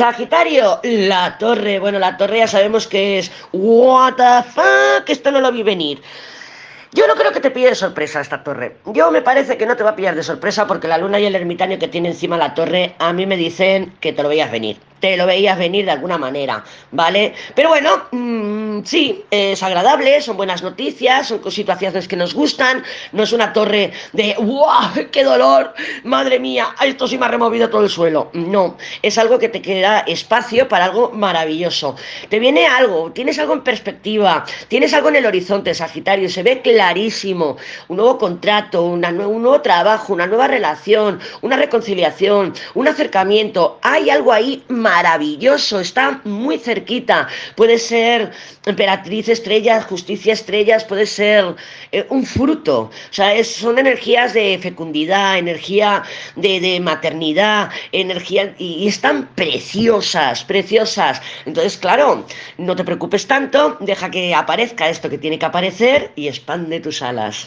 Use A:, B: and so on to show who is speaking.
A: Sagitario, la torre. Bueno, la torre ya sabemos que es. What the fuck, esto no lo vi venir. Yo no creo que te pille de sorpresa esta torre. Yo me parece que no te va a pillar de sorpresa porque la luna y el ermitaño que tiene encima la torre a mí me dicen que te lo veías venir. Te lo veías venir de alguna manera, ¿vale? Pero bueno, mmm, sí, es agradable, son buenas noticias, son situaciones que nos gustan, no es una torre de ¡wow! ¡Qué dolor! ¡Madre mía! Esto sí me ha removido todo el suelo. No, es algo que te queda espacio para algo maravilloso. Te viene algo, tienes algo en perspectiva, tienes algo en el horizonte, Sagitario, se ve clarísimo. Un nuevo contrato, un nuevo trabajo, una nueva relación, una reconciliación, un acercamiento. Hay algo ahí maravilloso, está muy cerquita. Puede ser emperatriz estrellas, justicia estrellas, puede ser eh, un fruto. O sea, es, son energías de fecundidad, energía de, maternidad, energía y, y están preciosas, preciosas. Entonces, claro, no te preocupes tanto, deja que aparezca esto que tiene que aparecer y expande tus alas.